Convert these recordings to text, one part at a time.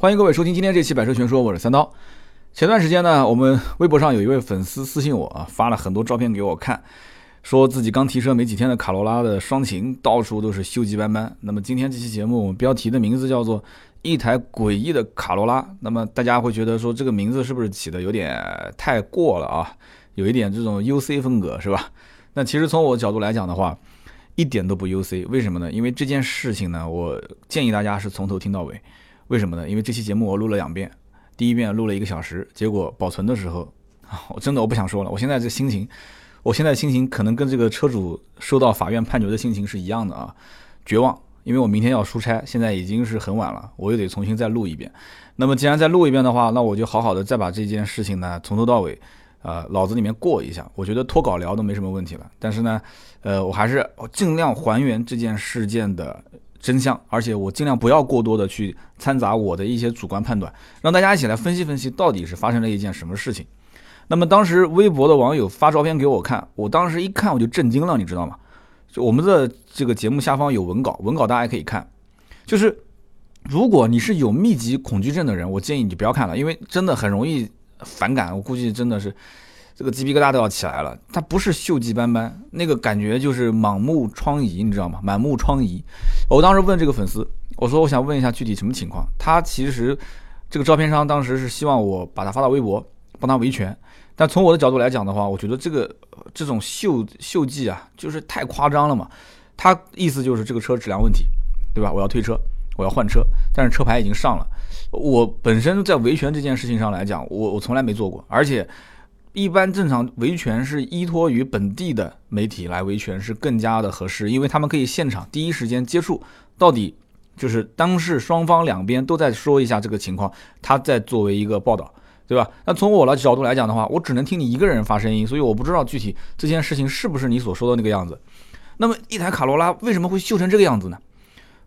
欢迎各位收听今天这期《百车全说》，我是三刀。前段时间呢，我们微博上有一位粉丝私信我啊，发了很多照片给我看，说自己刚提车没几天的卡罗拉的双擎到处都是锈迹斑斑。那么今天这期节目，标题的名字叫做“一台诡异的卡罗拉”。那么大家会觉得说这个名字是不是起的有点太过了啊？有一点这种 UC 风格是吧？那其实从我角度来讲的话，一点都不 UC。为什么呢？因为这件事情呢，我建议大家是从头听到尾。为什么呢？因为这期节目我录了两遍，第一遍录了一个小时，结果保存的时候，啊我真的我不想说了。我现在这心情，我现在心情可能跟这个车主收到法院判决的心情是一样的啊，绝望。因为我明天要出差，现在已经是很晚了，我又得重新再录一遍。那么既然再录一遍的话，那我就好好的再把这件事情呢从头到尾，呃，脑子里面过一下。我觉得脱稿聊都没什么问题了。但是呢，呃，我还是尽量还原这件事件的。真相，而且我尽量不要过多的去掺杂我的一些主观判断，让大家一起来分析分析到底是发生了一件什么事情。那么当时微博的网友发照片给我看，我当时一看我就震惊了，你知道吗？就我们的这个节目下方有文稿，文稿大家可以看。就是如果你是有密集恐惧症的人，我建议你不要看了，因为真的很容易反感。我估计真的是。这个鸡皮疙瘩都要起来了，它不是锈迹斑斑，那个感觉就是满目疮痍，你知道吗？满目疮痍。我当时问这个粉丝，我说我想问一下具体什么情况。他其实这个照片商当时是希望我把它发到微博，帮他维权。但从我的角度来讲的话，我觉得这个这种锈锈迹啊，就是太夸张了嘛。他意思就是这个车质量问题，对吧？我要退车，我要换车，但是车牌已经上了。我本身在维权这件事情上来讲，我我从来没做过，而且。一般正常维权是依托于本地的媒体来维权是更加的合适，因为他们可以现场第一时间接触，到底就是当事双方两边都在说一下这个情况，他在作为一个报道，对吧？那从我的角度来讲的话，我只能听你一个人发声音，所以我不知道具体这件事情是不是你所说的那个样子。那么一台卡罗拉为什么会锈成这个样子呢？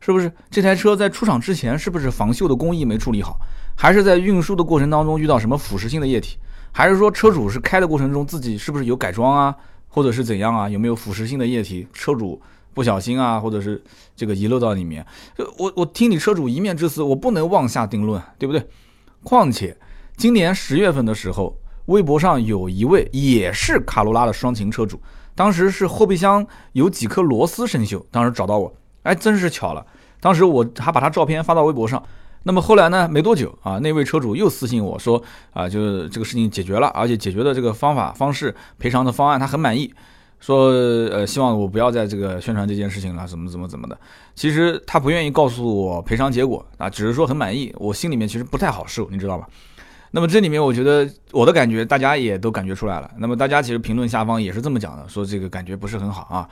是不是这台车在出厂之前是不是防锈的工艺没处理好，还是在运输的过程当中遇到什么腐蚀性的液体？还是说车主是开的过程中自己是不是有改装啊，或者是怎样啊？有没有腐蚀性的液体？车主不小心啊，或者是这个遗漏到里面？我我听你车主一面之词，我不能妄下定论，对不对？况且今年十月份的时候，微博上有一位也是卡罗拉的双擎车主，当时是后备箱有几颗螺丝生锈，当时找到我，哎，真是巧了，当时我还把他照片发到微博上。那么后来呢？没多久啊，那位车主又私信我说啊，就是这个事情解决了，而且解决的这个方法方式、赔偿的方案他很满意，说呃希望我不要在这个宣传这件事情了，怎么怎么怎么的。其实他不愿意告诉我赔偿结果啊，只是说很满意，我心里面其实不太好受，你知道吧？那么这里面我觉得我的感觉大家也都感觉出来了。那么大家其实评论下方也是这么讲的，说这个感觉不是很好啊。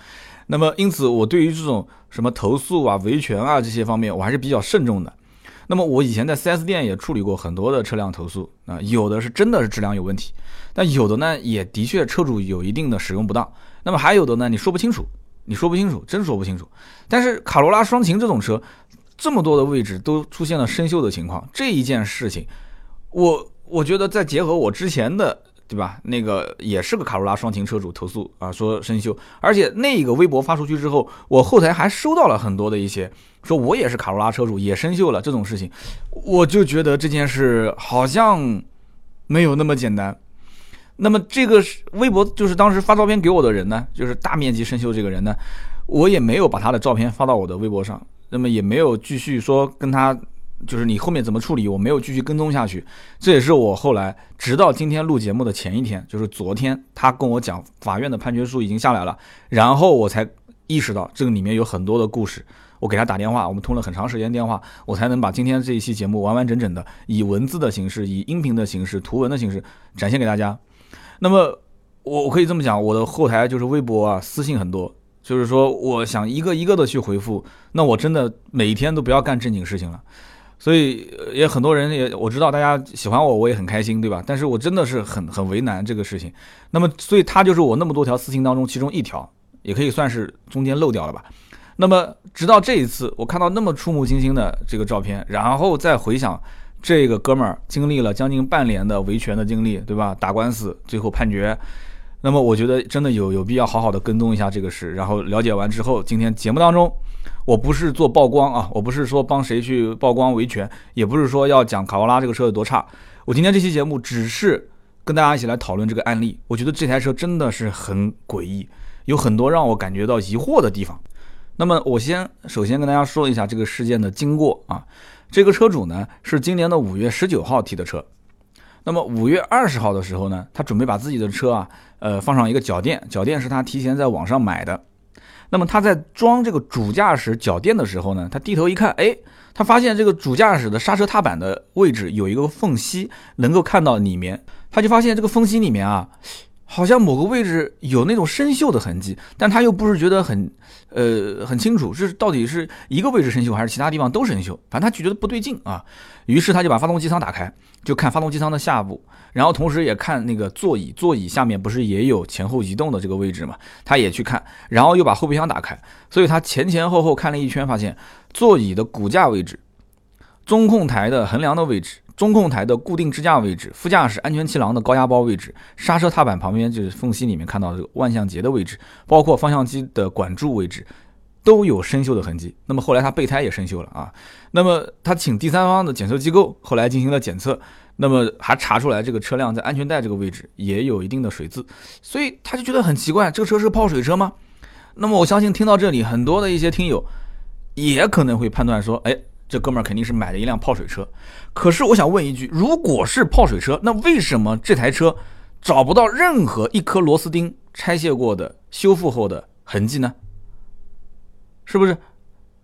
那么因此我对于这种什么投诉啊、维权啊这些方面，我还是比较慎重的。那么我以前在 4S 店也处理过很多的车辆投诉啊，有的是真的是质量有问题，但有的呢也的确车主有一定的使用不当，那么还有的呢你说不清楚，你说不清楚，真说不清楚。但是卡罗拉双擎这种车，这么多的位置都出现了生锈的情况，这一件事情，我我觉得再结合我之前的。对吧？那个也是个卡罗拉双擎车主投诉啊，说生锈，而且那个微博发出去之后，我后台还收到了很多的一些，说我也是卡罗拉车主，也生锈了这种事情，我就觉得这件事好像没有那么简单。那么这个微博就是当时发照片给我的人呢，就是大面积生锈这个人呢，我也没有把他的照片发到我的微博上，那么也没有继续说跟他。就是你后面怎么处理，我没有继续跟踪下去。这也是我后来直到今天录节目的前一天，就是昨天，他跟我讲法院的判决书已经下来了，然后我才意识到这个里面有很多的故事。我给他打电话，我们通了很长时间电话，我才能把今天这一期节目完完整整的以文字的形式、以音频的形式、图文的形式展现给大家。那么我我可以这么讲，我的后台就是微博啊，私信很多，就是说我想一个一个的去回复，那我真的每一天都不要干正经事情了。所以也很多人也我知道大家喜欢我，我也很开心，对吧？但是我真的是很很为难这个事情。那么，所以他就是我那么多条私信当中其中一条，也可以算是中间漏掉了吧。那么，直到这一次，我看到那么触目惊心的这个照片，然后再回想这个哥们儿经历了将近半年的维权的经历，对吧？打官司，最后判决。那么，我觉得真的有有必要好好的跟踪一下这个事。然后了解完之后，今天节目当中，我不是做曝光啊，我不是说帮谁去曝光维权，也不是说要讲卡罗拉这个车有多差。我今天这期节目只是跟大家一起来讨论这个案例。我觉得这台车真的是很诡异，有很多让我感觉到疑惑的地方。那么我先首先跟大家说一下这个事件的经过啊。这个车主呢是今年的五月十九号提的车。那么五月二十号的时候呢，他准备把自己的车啊，呃，放上一个脚垫，脚垫是他提前在网上买的。那么他在装这个主驾驶脚垫的时候呢，他低头一看，哎，他发现这个主驾驶的刹车踏板的位置有一个缝隙，能够看到里面，他就发现这个缝隙里面啊。好像某个位置有那种生锈的痕迹，但他又不是觉得很，呃，很清楚，是到底是一个位置生锈还是其他地方都生锈，反正他就觉得不对劲啊。于是他就把发动机舱打开，就看发动机舱的下部，然后同时也看那个座椅，座椅下面不是也有前后移动的这个位置嘛，他也去看，然后又把后备箱打开，所以他前前后后看了一圈，发现座椅的骨架位置、中控台的横梁的位置。中控台的固定支架位置、副驾驶安全气囊的高压包位置、刹车踏板旁边就是缝隙里面看到这个万向节的位置，包括方向机的管柱位置，都有生锈的痕迹。那么后来他备胎也生锈了啊。那么他请第三方的检测机构后来进行了检测，那么还查出来这个车辆在安全带这个位置也有一定的水渍，所以他就觉得很奇怪，这个车是泡水车吗？那么我相信听到这里，很多的一些听友也可能会判断说，哎。这哥们儿肯定是买了一辆泡水车，可是我想问一句，如果是泡水车，那为什么这台车找不到任何一颗螺丝钉拆卸过的修复后的痕迹呢？是不是？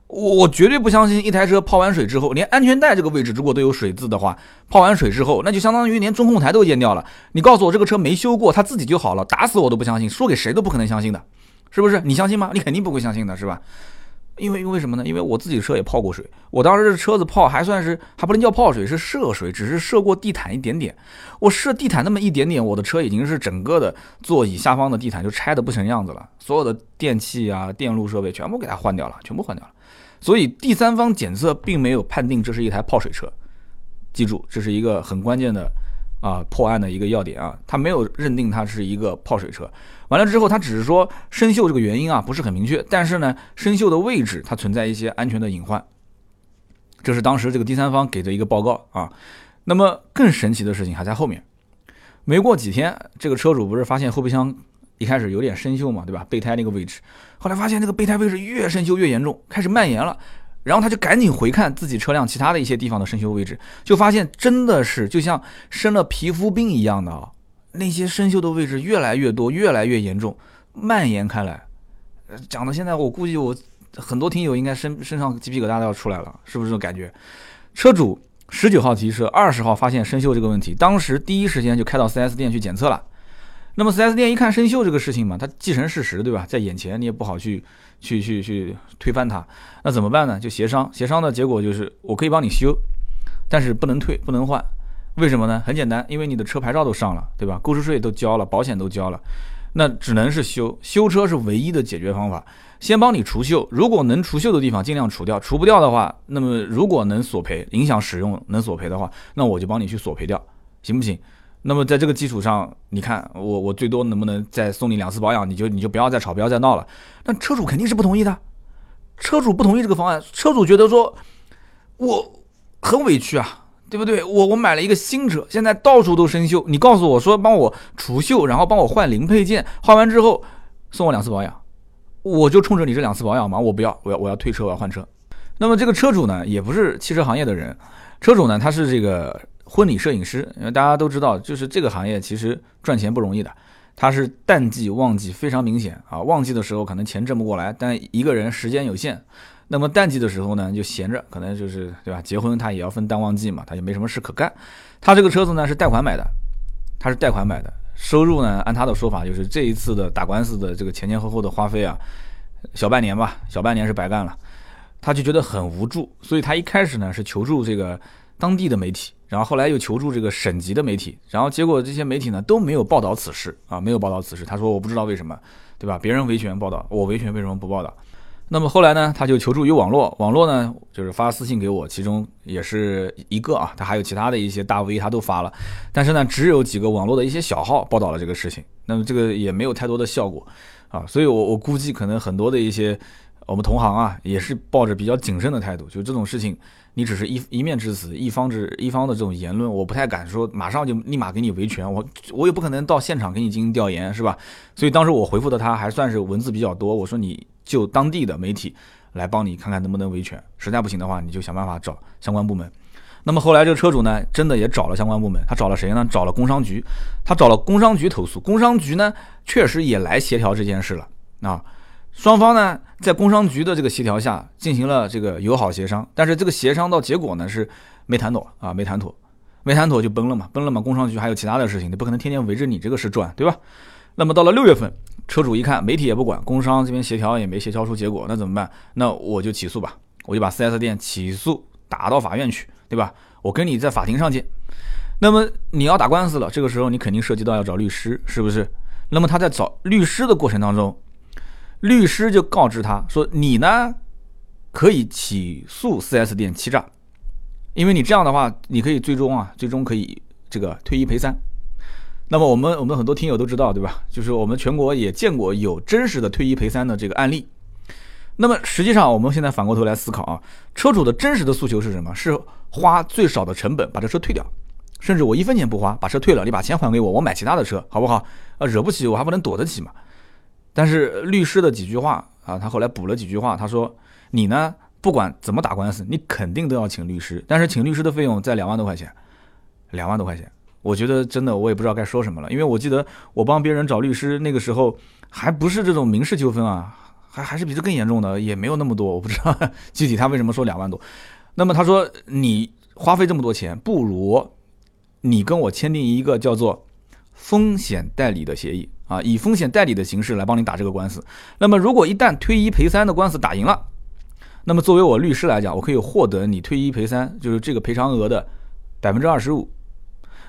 我我绝对不相信一台车泡完水之后，连安全带这个位置如果都有水渍的话，泡完水之后，那就相当于连中控台都淹掉了。你告诉我这个车没修过，它自己就好了，打死我都不相信，说给谁都不可能相信的，是不是？你相信吗？你肯定不会相信的，是吧？因为因为什么呢？因为我自己车也泡过水，我当时这车子泡还算是还不能叫泡水，是涉水，只是涉过地毯一点点。我涉地毯那么一点点，我的车已经是整个的座椅下方的地毯就拆的不成样子了，所有的电器啊、电路设备全部给它换掉了，全部换掉了。所以第三方检测并没有判定这是一台泡水车，记住这是一个很关键的啊破案的一个要点啊，他没有认定它是一个泡水车。完了之后，他只是说生锈这个原因啊不是很明确，但是呢，生锈的位置它存在一些安全的隐患，这是当时这个第三方给的一个报告啊。那么更神奇的事情还在后面，没过几天，这个车主不是发现后备箱一开始有点生锈嘛，对吧？备胎那个位置，后来发现这个备胎位置越生锈越严重，开始蔓延了，然后他就赶紧回看自己车辆其他的一些地方的生锈位置，就发现真的是就像生了皮肤病一样的啊。那些生锈的位置越来越多，越来越严重，蔓延开来。讲到现在，我估计我很多听友应该身身上鸡皮疙瘩都要出来了，是不是这种感觉？车主十九号提车，二十号发现生锈这个问题，当时第一时间就开到 4S 店去检测了。那么四 S 店一看生锈这个事情嘛，它既成事实，对吧？在眼前你也不好去去去去推翻它，那怎么办呢？就协商，协商的结果就是我可以帮你修，但是不能退，不能换。为什么呢？很简单，因为你的车牌照都上了，对吧？购置税都交了，保险都交了，那只能是修。修车是唯一的解决方法。先帮你除锈，如果能除锈的地方尽量除掉，除不掉的话，那么如果能索赔，影响使用能索赔的话，那我就帮你去索赔掉，行不行？那么在这个基础上，你看我我最多能不能再送你两次保养？你就你就不要再吵，不要再闹了。那车主肯定是不同意的，车主不同意这个方案，车主觉得说，我很委屈啊。对不对？我我买了一个新车，现在到处都生锈。你告诉我说帮我除锈，然后帮我换零配件，换完之后送我两次保养，我就冲着你这两次保养吗？我不要，我要我要退车，我要换车。那么这个车主呢，也不是汽车行业的人，车主呢他是这个婚礼摄影师，因为大家都知道，就是这个行业其实赚钱不容易的，他是淡季旺季非常明显啊，旺季的时候可能钱挣不过来，但一个人时间有限。那么淡季的时候呢，就闲着，可能就是对吧？结婚他也要分淡旺季嘛，他也没什么事可干。他这个车子呢是贷款买的，他是贷款买的，收入呢按他的说法就是这一次的打官司的这个前前后后的花费啊，小半年吧，小半年是白干了。他就觉得很无助，所以他一开始呢是求助这个当地的媒体，然后后来又求助这个省级的媒体，然后结果这些媒体呢都没有报道此事啊，没有报道此事。他说我不知道为什么，对吧？别人维权报道，我维权为什么不报道？那么后来呢，他就求助于网络，网络呢就是发私信给我，其中也是一个啊，他还有其他的一些大 V，他都发了，但是呢，只有几个网络的一些小号报道了这个事情，那么这个也没有太多的效果啊，所以我我估计可能很多的一些我们同行啊，也是抱着比较谨慎的态度，就这种事情，你只是一一面之词，一方之一方的这种言论，我不太敢说马上就立马给你维权，我我也不可能到现场给你进行调研，是吧？所以当时我回复的他还算是文字比较多，我说你就当地的媒体来帮你看看能不能维权，实在不行的话，你就想办法找相关部门。那么后来这个车主呢，真的也找了相关部门，他找了谁呢？找了工商局，他找了工商局投诉，工商局呢确实也来协调这件事了啊。双方呢，在工商局的这个协调下，进行了这个友好协商，但是这个协商到结果呢是没谈妥啊，没谈妥，没谈妥就崩了嘛，崩了嘛。工商局还有其他的事情，你不可能天天围着你这个事转，对吧？那么到了六月份，车主一看媒体也不管，工商这边协调也没协调出结果，那怎么办？那我就起诉吧，我就把 4S 店起诉打到法院去，对吧？我跟你在法庭上见。那么你要打官司了，这个时候你肯定涉及到要找律师，是不是？那么他在找律师的过程当中。律师就告知他说：“你呢，可以起诉 4S 店欺诈，因为你这样的话，你可以最终啊，最终可以这个退一赔三。那么我们我们很多听友都知道，对吧？就是我们全国也见过有真实的退一赔三的这个案例。那么实际上，我们现在反过头来思考啊，车主的真实的诉求是什么？是花最少的成本把这车退掉，甚至我一分钱不花把车退了，你把钱还给我，我买其他的车，好不好？啊，惹不起我还不能躲得起嘛。”但是律师的几句话啊，他后来补了几句话，他说：“你呢，不管怎么打官司，你肯定都要请律师，但是请律师的费用在两万多块钱，两万多块钱，我觉得真的我也不知道该说什么了，因为我记得我帮别人找律师那个时候还不是这种民事纠纷啊，还还是比这更严重的，也没有那么多，我不知道 具体他为什么说两万多。那么他说你花费这么多钱，不如你跟我签订一个叫做风险代理的协议。”啊，以风险代理的形式来帮你打这个官司。那么，如果一旦退一赔三的官司打赢了，那么作为我律师来讲，我可以获得你退一赔三，就是这个赔偿额的百分之二十五。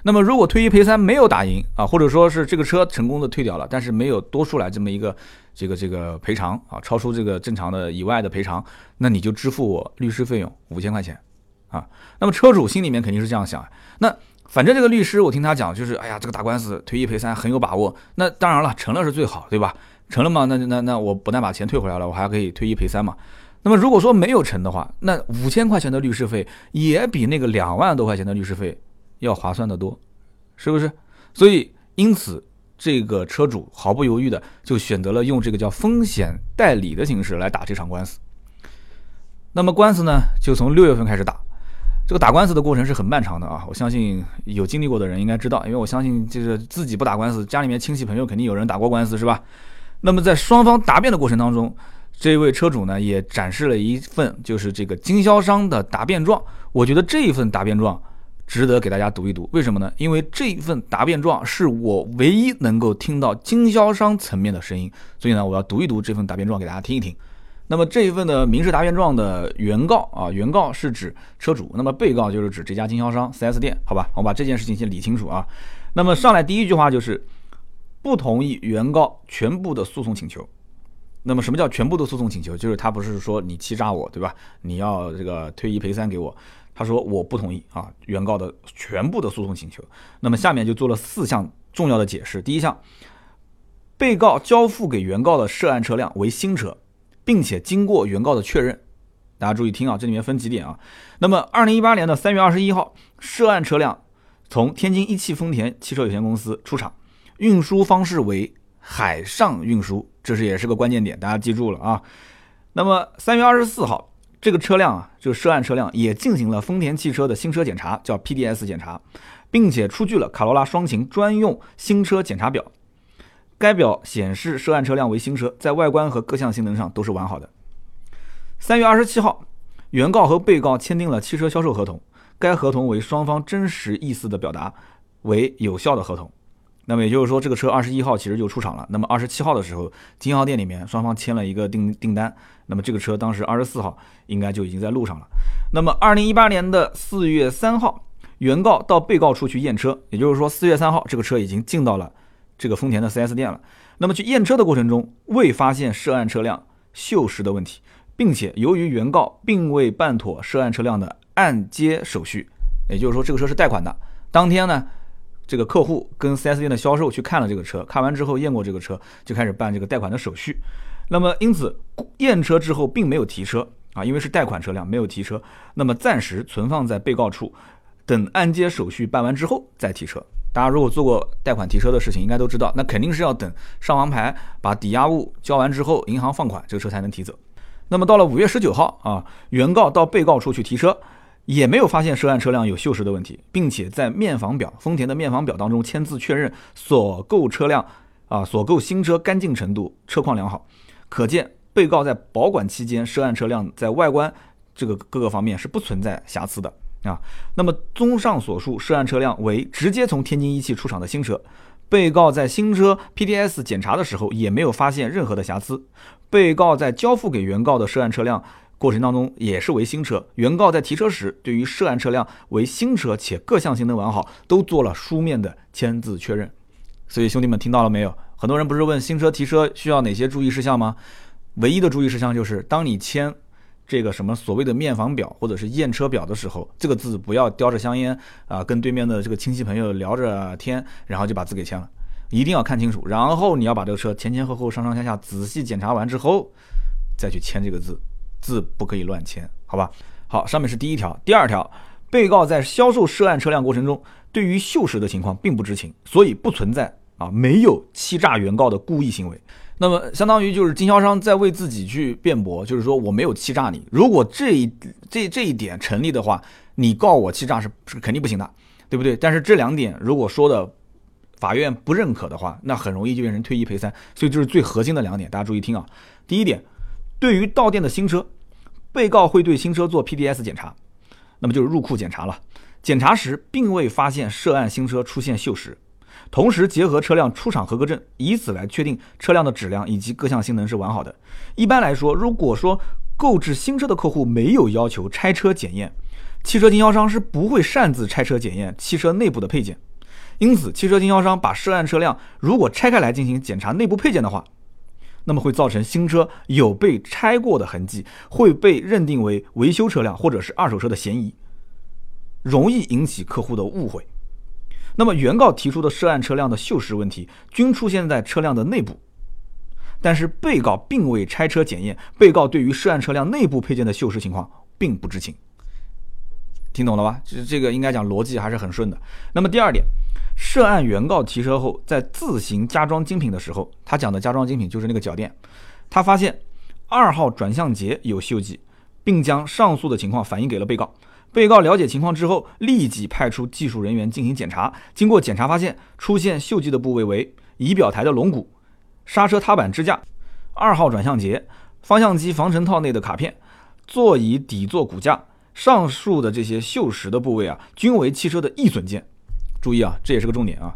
那么，如果退一赔三没有打赢啊，或者说是这个车成功的退掉了，但是没有多出来这么一个这个这个赔偿啊，超出这个正常的以外的赔偿，那你就支付我律师费用五千块钱啊。那么车主心里面肯定是这样想，那。反正这个律师，我听他讲，就是哎呀，这个打官司退一赔三很有把握。那当然了，成了是最好，对吧？成了嘛，那那那我不但把钱退回来了，我还可以退一赔三嘛。那么如果说没有成的话，那五千块钱的律师费也比那个两万多块钱的律师费要划算的多，是不是？所以因此，这个车主毫不犹豫的就选择了用这个叫风险代理的形式来打这场官司。那么官司呢，就从六月份开始打。这个打官司的过程是很漫长的啊！我相信有经历过的人应该知道，因为我相信就是自己不打官司，家里面亲戚朋友肯定有人打过官司，是吧？那么在双方答辩的过程当中，这位车主呢也展示了一份就是这个经销商的答辩状。我觉得这一份答辩状值得给大家读一读，为什么呢？因为这一份答辩状是我唯一能够听到经销商层面的声音，所以呢，我要读一读这份答辩状给大家听一听。那么这一份的民事答辩状的原告啊，原告是指车主，那么被告就是指这家经销商 4S 店，好吧，我把这件事情先理清楚啊。那么上来第一句话就是不同意原告全部的诉讼请求。那么什么叫全部的诉讼请求？就是他不是说你欺诈我，对吧？你要这个退一赔三给我，他说我不同意啊，原告的全部的诉讼请求。那么下面就做了四项重要的解释。第一项，被告交付给原告的涉案车辆为新车。并且经过原告的确认，大家注意听啊，这里面分几点啊。那么，二零一八年的三月二十一号，涉案车辆从天津一汽丰田汽车有限公司出厂，运输方式为海上运输，这是也是个关键点，大家记住了啊。那么，三月二十四号，这个车辆啊，就涉案车辆也进行了丰田汽车的新车检查，叫 PDS 检查，并且出具了卡罗拉双擎专用新车检查表。该表显示涉案车辆为新车，在外观和各项性能上都是完好的。三月二十七号，原告和被告签订了汽车销售合同，该合同为双方真实意思的表达，为有效的合同。那么也就是说，这个车二十一号其实就出厂了。那么二十七号的时候，金号店里面双方签了一个订订单。那么这个车当时二十四号应该就已经在路上了。那么二零一八年的四月三号，原告到被告处去验车，也就是说四月三号这个车已经进到了。这个丰田的 4S 店了，那么去验车的过程中未发现涉案车辆锈蚀的问题，并且由于原告并未办妥涉案车辆的按揭手续，也就是说这个车是贷款的。当天呢，这个客户跟 4S 店的销售去看了这个车，看完之后验过这个车，就开始办这个贷款的手续。那么因此验车之后并没有提车啊，因为是贷款车辆没有提车，那么暂时存放在被告处，等按揭手续办完之后再提车。大家如果做过贷款提车的事情，应该都知道，那肯定是要等上完牌，把抵押物交完之后，银行放款，这个车才能提走。那么到了五月十九号啊，原告到被告处去提车，也没有发现涉案车辆有锈蚀的问题，并且在面房表丰田的面房表当中签字确认所购车辆啊所购新车干净程度、车况良好，可见被告在保管期间涉案车辆在外观这个各个方面是不存在瑕疵的。啊，那么综上所述，涉案车辆为直接从天津一汽出厂的新车，被告在新车 PDS 检查的时候也没有发现任何的瑕疵。被告在交付给原告的涉案车辆过程当中也是为新车，原告在提车时对于涉案车辆为新车且各项性能完好，都做了书面的签字确认。所以兄弟们听到了没有？很多人不是问新车提车需要哪些注意事项吗？唯一的注意事项就是当你签。这个什么所谓的面房表或者是验车表的时候，这个字不要叼着香烟啊，跟对面的这个亲戚朋友聊着天，然后就把字给签了，一定要看清楚。然后你要把这个车前前后后、上上下下仔细检查完之后，再去签这个字，字不可以乱签，好吧？好，上面是第一条，第二条，被告在销售涉案车辆过程中，对于锈蚀的情况并不知情，所以不存在啊，没有欺诈原告的故意行为。那么，相当于就是经销商在为自己去辩驳，就是说我没有欺诈你。如果这一这这一点成立的话，你告我欺诈是是肯定不行的，对不对？但是这两点如果说的法院不认可的话，那很容易就变成退一赔三。所以这是最核心的两点，大家注意听啊。第一点，对于到店的新车，被告会对新车做 PDS 检查，那么就是入库检查了。检查时并未发现涉案新车出现锈蚀。同时结合车辆出厂合格证，以此来确定车辆的质量以及各项性能是完好的。一般来说，如果说购置新车的客户没有要求拆车检验，汽车经销商是不会擅自拆车检验汽车内部的配件。因此，汽车经销商把涉案车辆如果拆开来进行检查内部配件的话，那么会造成新车有被拆过的痕迹，会被认定为维修车辆或者是二手车的嫌疑，容易引起客户的误会。那么，原告提出的涉案车辆的锈蚀问题均出现在车辆的内部，但是被告并未拆车检验，被告对于涉案车辆内部配件的锈蚀情况并不知情。听懂了吧？这这个应该讲逻辑还是很顺的。那么第二点，涉案原告提车后在自行加装精品的时候，他讲的加装精品就是那个脚垫，他发现二号转向节有锈迹，并将上述的情况反映给了被告。被告了解情况之后，立即派出技术人员进行检查。经过检查发现，出现锈迹的部位为仪表台的龙骨、刹车踏板支架、二号转向节、方向机防尘套内的卡片、座椅底座骨架。上述的这些锈蚀的部位啊，均为汽车的易损件。注意啊，这也是个重点啊，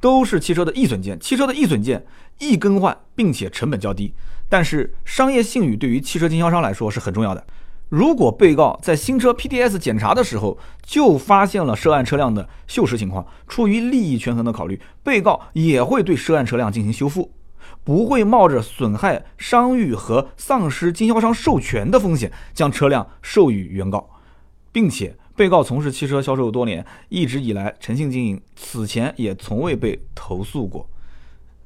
都是汽车的易损件。汽车的易损件易更换，并且成本较低。但是商业信誉对于汽车经销商来说是很重要的。如果被告在新车 PDS 检查的时候就发现了涉案车辆的锈蚀情况，出于利益权衡的考虑，被告也会对涉案车辆进行修复，不会冒着损害商誉和丧失经销商授权的风险将车辆授予原告，并且被告从事汽车销售多年，一直以来诚信经营，此前也从未被投诉过。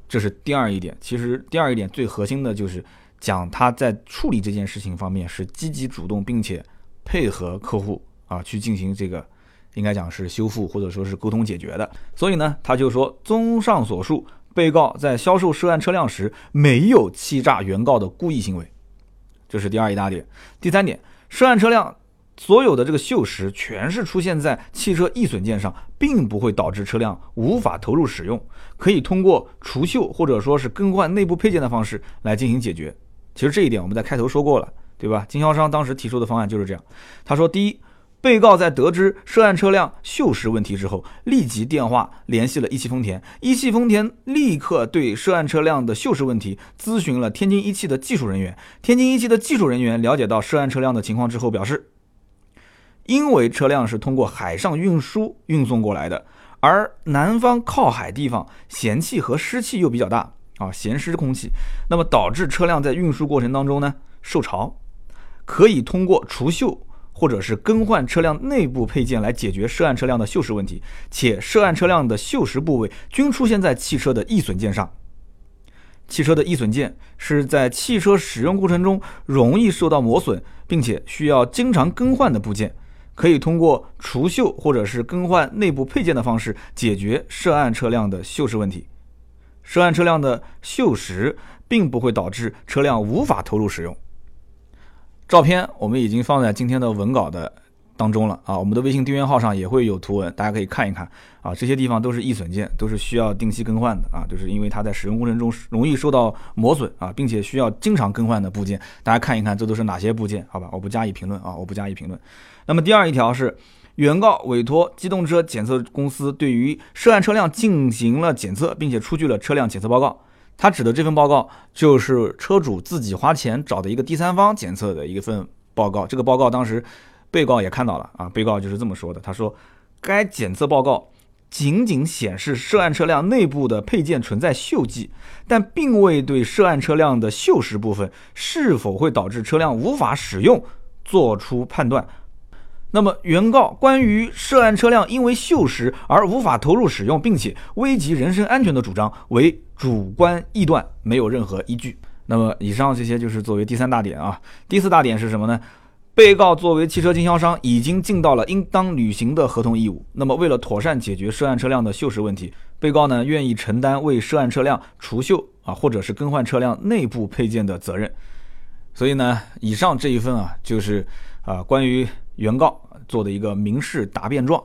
这是第二一点。其实第二一点最核心的就是。讲他在处理这件事情方面是积极主动，并且配合客户啊去进行这个，应该讲是修复或者说是沟通解决的。所以呢，他就说，综上所述，被告在销售涉案车辆时没有欺诈原告的故意行为，这是第二一大点。第三点，涉案车辆所有的这个锈蚀全是出现在汽车易损件上，并不会导致车辆无法投入使用，可以通过除锈或者说是更换内部配件的方式来进行解决。其实这一点我们在开头说过了，对吧？经销商当时提出的方案就是这样。他说：第一，被告在得知涉案车辆锈蚀问题之后，立即电话联系了一汽丰田，一汽丰田立刻对涉案车辆的锈蚀问题咨询了天津一汽的技术人员。天津一汽的技术人员了解到涉案车辆的情况之后，表示，因为车辆是通过海上运输运送过来的，而南方靠海地方咸气和湿气又比较大。啊，咸湿空气，那么导致车辆在运输过程当中呢受潮，可以通过除锈或者是更换车辆内部配件来解决涉案车辆的锈蚀问题，且涉案车辆的锈蚀部位均出现在汽车的易损件上。汽车的易损件是在汽车使用过程中容易受到磨损，并且需要经常更换的部件，可以通过除锈或者是更换内部配件的方式解决涉案车辆的锈蚀问题。涉案车辆的锈蚀并不会导致车辆无法投入使用。照片我们已经放在今天的文稿的。当中了啊，我们的微信订阅号上也会有图文，大家可以看一看啊。这些地方都是易损件，都是需要定期更换的啊，就是因为它在使用过程中容易受到磨损啊，并且需要经常更换的部件。大家看一看，这都是哪些部件？好吧，我不加以评论啊，我不加以评论。那么第二一条是，原告委托机动车检测公司对于涉案车辆进行了检测，并且出具了车辆检测报告。他指的这份报告就是车主自己花钱找的一个第三方检测的一份报告。这个报告当时。被告也看到了啊，被告就是这么说的。他说，该检测报告仅仅显示涉案车辆内部的配件存在锈迹，但并未对涉案车辆的锈蚀部分是否会导致车辆无法使用做出判断。那么，原告关于涉案车辆因为锈蚀而无法投入使用，并且危及人身安全的主张为主观臆断，没有任何依据。那么，以上这些就是作为第三大点啊。第四大点是什么呢？被告作为汽车经销商，已经尽到了应当履行的合同义务。那么，为了妥善解决涉案车辆的锈蚀问题，被告呢愿意承担为涉案车辆除锈啊，或者是更换车辆内部配件的责任。所以呢，以上这一份啊，就是啊关于原告做的一个民事答辩状。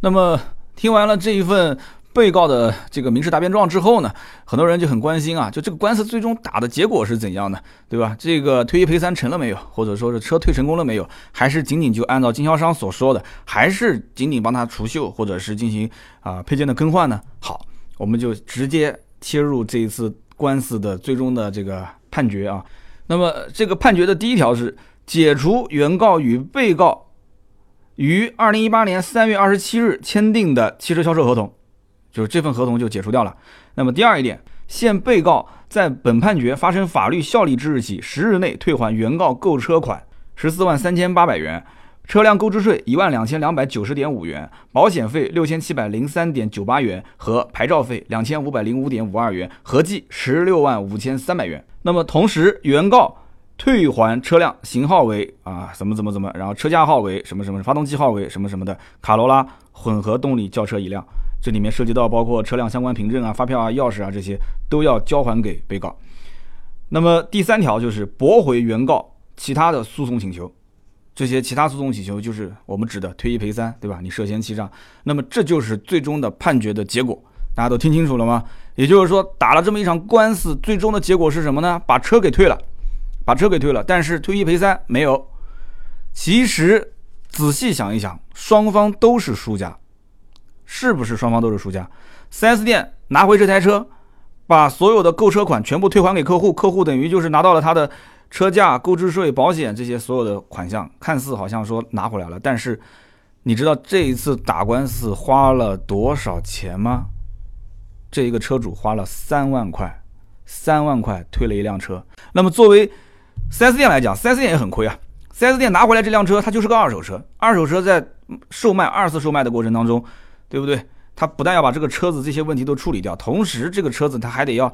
那么，听完了这一份。被告的这个民事答辩状之后呢，很多人就很关心啊，就这个官司最终打的结果是怎样的，对吧？这个退一赔三成了没有？或者说是车退成功了没有？还是仅仅就按照经销商所说的，还是仅仅帮他除锈，或者是进行啊配件的更换呢？好，我们就直接切入这一次官司的最终的这个判决啊。那么这个判决的第一条是解除原告与被告于二零一八年三月二十七日签订的汽车销售合同。就是这份合同就解除掉了。那么第二一点，现被告在本判决发生法律效力之日起十日内退还原告购车款十四万三千八百元，车辆购置税一万两千两百九十点五元，保险费六千七百零三点九八元和牌照费两千五百零五点五二元，合计十六万五千三百元。那么同时，原告退还车辆型号为啊怎么怎么怎么，然后车架号为什么什么，发动机号为什么什么的卡罗拉混合动力轿车一辆。这里面涉及到包括车辆相关凭证啊、发票啊、钥匙啊这些都要交还给被告。那么第三条就是驳回原告其他的诉讼请求，这些其他诉讼请求就是我们指的退一赔三，对吧？你涉嫌欺诈，那么这就是最终的判决的结果。大家都听清楚了吗？也就是说，打了这么一场官司，最终的结果是什么呢？把车给退了，把车给退了，但是退一赔三没有。其实仔细想一想，双方都是输家。是不是双方都是输家？4S 店拿回这台车，把所有的购车款全部退还给客户，客户等于就是拿到了他的车价、购置税、保险这些所有的款项，看似好像说拿回来了，但是你知道这一次打官司花了多少钱吗？这一个车主花了三万块，三万块退了一辆车。那么作为 4S 店来讲，4S 店也很亏啊。4S 店拿回来这辆车，它就是个二手车，二手车在售卖、二次售卖的过程当中。对不对？他不但要把这个车子这些问题都处理掉，同时这个车子他还得要，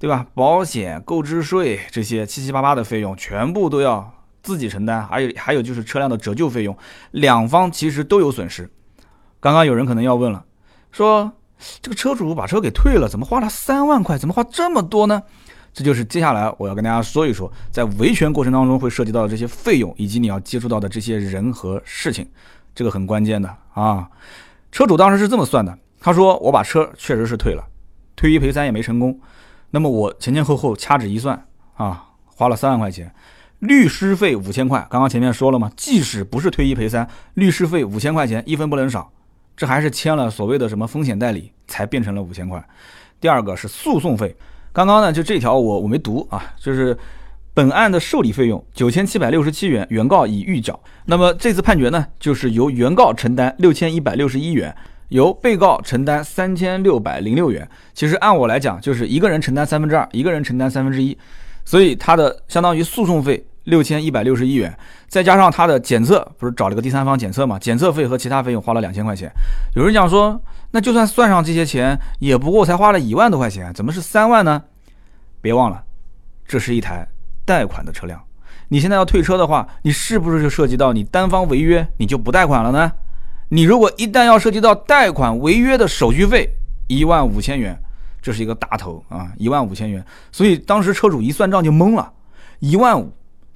对吧？保险、购置税这些七七八八的费用全部都要自己承担，还有还有就是车辆的折旧费用，两方其实都有损失。刚刚有人可能要问了，说这个车主把车给退了，怎么花了三万块？怎么花这么多呢？这就是接下来我要跟大家说一说，在维权过程当中会涉及到的这些费用，以及你要接触到的这些人和事情，这个很关键的啊。车主当时是这么算的，他说：“我把车确实是退了，退一赔三也没成功。那么我前前后后掐指一算啊，花了三万块钱，律师费五千块。刚刚前面说了嘛，即使不是退一赔三，律师费五千块钱一分不能少。这还是签了所谓的什么风险代理才变成了五千块。第二个是诉讼费，刚刚呢就这条我我没读啊，就是本案的受理费用九千七百六十七元，原告已预缴。”那么这次判决呢，就是由原告承担六千一百六十一元，由被告承担三千六百零六元。其实按我来讲，就是一个人承担三分之二，一个人承担三分之一，所以他的相当于诉讼费六千一百六十一元，再加上他的检测，不是找了个第三方检测嘛？检测费和其他费用花了两千块钱。有人讲说，那就算算上这些钱，也不过才花了一万多块钱，怎么是三万呢？别忘了，这是一台贷款的车辆。你现在要退车的话，你是不是就涉及到你单方违约，你就不贷款了呢？你如果一旦要涉及到贷款违约的手续费一万五千元，这是一个大头啊，一万五千元。所以当时车主一算账就懵了，一万五，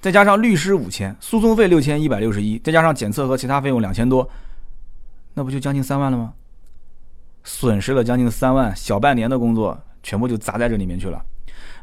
再加上律师五千，诉讼费六千一百六十一，再加上检测和其他费用两千多，那不就将近三万了吗？损失了将近三万，小半年的工作全部就砸在这里面去了。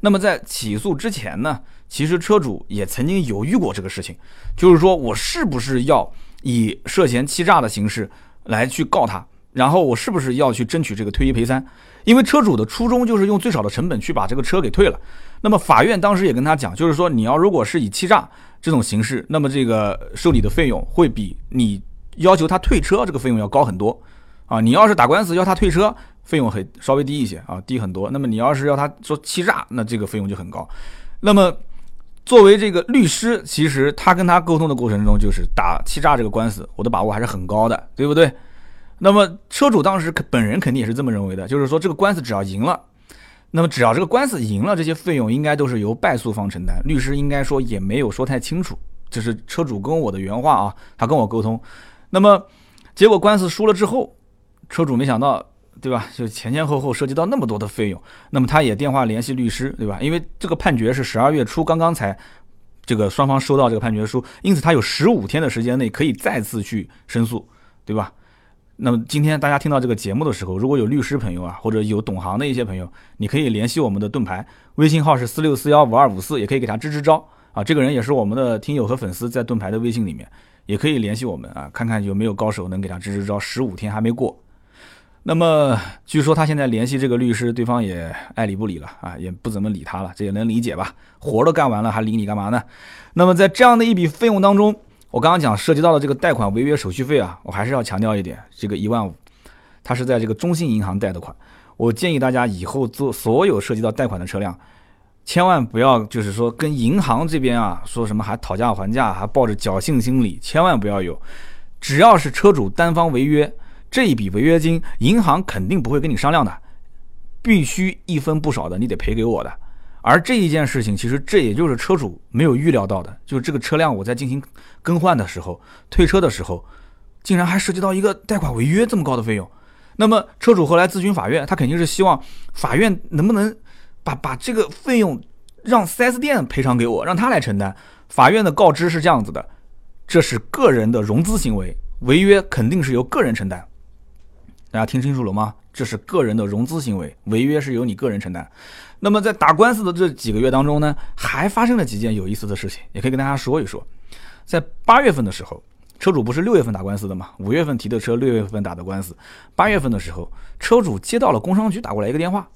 那么在起诉之前呢，其实车主也曾经犹豫过这个事情，就是说我是不是要以涉嫌欺诈的形式来去告他，然后我是不是要去争取这个退一赔三？因为车主的初衷就是用最少的成本去把这个车给退了。那么法院当时也跟他讲，就是说你要如果是以欺诈这种形式，那么这个受理的费用会比你要求他退车这个费用要高很多啊。你要是打官司要他退车。费用很稍微低一些啊，低很多。那么你要是要他说欺诈，那这个费用就很高。那么作为这个律师，其实他跟他沟通的过程中，就是打欺诈这个官司，我的把握还是很高的，对不对？那么车主当时本人肯定也是这么认为的，就是说这个官司只要赢了，那么只要这个官司赢了，这些费用应该都是由败诉方承担。律师应该说也没有说太清楚，这是车主跟我的原话啊，他跟我沟通。那么结果官司输了之后，车主没想到。对吧？就前前后后涉及到那么多的费用，那么他也电话联系律师，对吧？因为这个判决是十二月初刚刚才这个双方收到这个判决书，因此他有十五天的时间内可以再次去申诉，对吧？那么今天大家听到这个节目的时候，如果有律师朋友啊，或者有懂行的一些朋友，你可以联系我们的盾牌，微信号是四六四幺五二五四，也可以给他支支招啊。这个人也是我们的听友和粉丝，在盾牌的微信里面也可以联系我们啊，看看有没有高手能给他支支招。十五天还没过。那么，据说他现在联系这个律师，对方也爱理不理了啊，也不怎么理他了，这也能理解吧？活都干完了，还理你干嘛呢？那么在这样的一笔费用当中，我刚刚讲涉及到的这个贷款违约手续费啊，我还是要强调一点，这个一万五，它是在这个中信银行贷的款。我建议大家以后做所有涉及到贷款的车辆，千万不要就是说跟银行这边啊说什么还讨价还价，还抱着侥幸心理，千万不要有。只要是车主单方违约。这一笔违约金，银行肯定不会跟你商量的，必须一分不少的，你得赔给我的。而这一件事情，其实这也就是车主没有预料到的，就是这个车辆我在进行更换的时候、退车的时候，竟然还涉及到一个贷款违约这么高的费用。那么车主后来咨询法院，他肯定是希望法院能不能把把这个费用让 4S 店赔偿给我，让他来承担。法院的告知是这样子的：这是个人的融资行为，违约肯定是由个人承担。大家听清楚了吗？这是个人的融资行为，违约是由你个人承担。那么在打官司的这几个月当中呢，还发生了几件有意思的事情，也可以跟大家说一说。在八月份的时候，车主不是六月份打官司的嘛？五月份提的车，六月份打的官司。八月份的时候，车主接到了工商局打过来一个电话，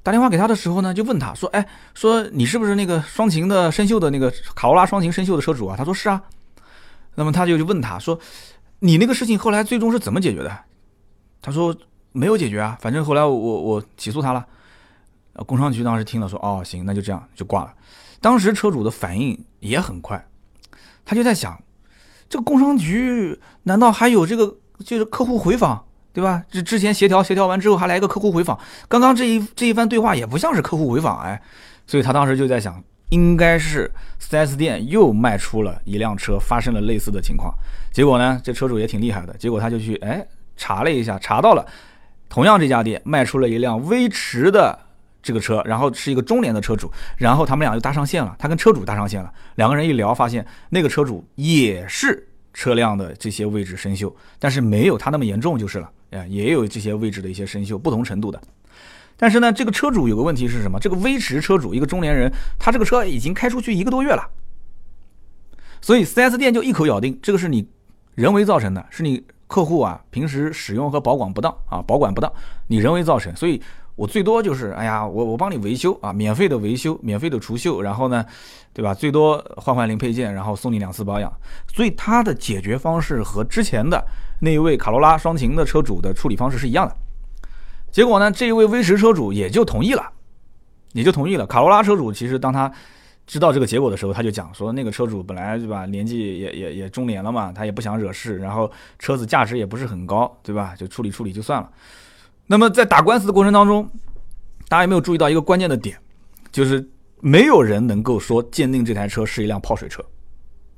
打电话给他的时候呢，就问他说：“哎，说你是不是那个双擎的生锈的那个卡罗拉双擎生锈的车主啊？”他说：“是啊。”那么他就就问他说：“你那个事情后来最终是怎么解决的？”他说没有解决啊，反正后来我我起诉他了。工商局当时听了说哦行，那就这样就挂了。当时车主的反应也很快，他就在想，这个工商局难道还有这个就是客户回访对吧？这之前协调协调完之后还来一个客户回访，刚刚这一这一番对话也不像是客户回访哎，所以他当时就在想，应该是 4S 店又卖出了一辆车，发生了类似的情况。结果呢，这车主也挺厉害的，结果他就去哎。查了一下，查到了，同样这家店卖出了一辆威驰的这个车，然后是一个中年的车主，然后他们俩就搭上线了，他跟车主搭上线了，两个人一聊，发现那个车主也是车辆的这些位置生锈，但是没有他那么严重就是了，哎，也有这些位置的一些生锈，不同程度的。但是呢，这个车主有个问题是什么？这个威驰车主一个中年人，他这个车已经开出去一个多月了，所以 4S 店就一口咬定这个是你人为造成的，是你。客户啊，平时使用和保管不当啊，保管不当，你人为造成，所以我最多就是，哎呀，我我帮你维修啊，免费的维修，免费的除锈，然后呢，对吧？最多换换零配件，然后送你两次保养。所以他的解决方式和之前的那一位卡罗拉双擎的车主的处理方式是一样的。结果呢，这一位威驰车主也就同意了，也就同意了。卡罗拉车主其实当他。知道这个结果的时候，他就讲说，那个车主本来对吧，年纪也也也中年了嘛，他也不想惹事，然后车子价值也不是很高，对吧？就处理处理就算了。那么在打官司的过程当中，大家有没有注意到一个关键的点？就是没有人能够说鉴定这台车是一辆泡水车，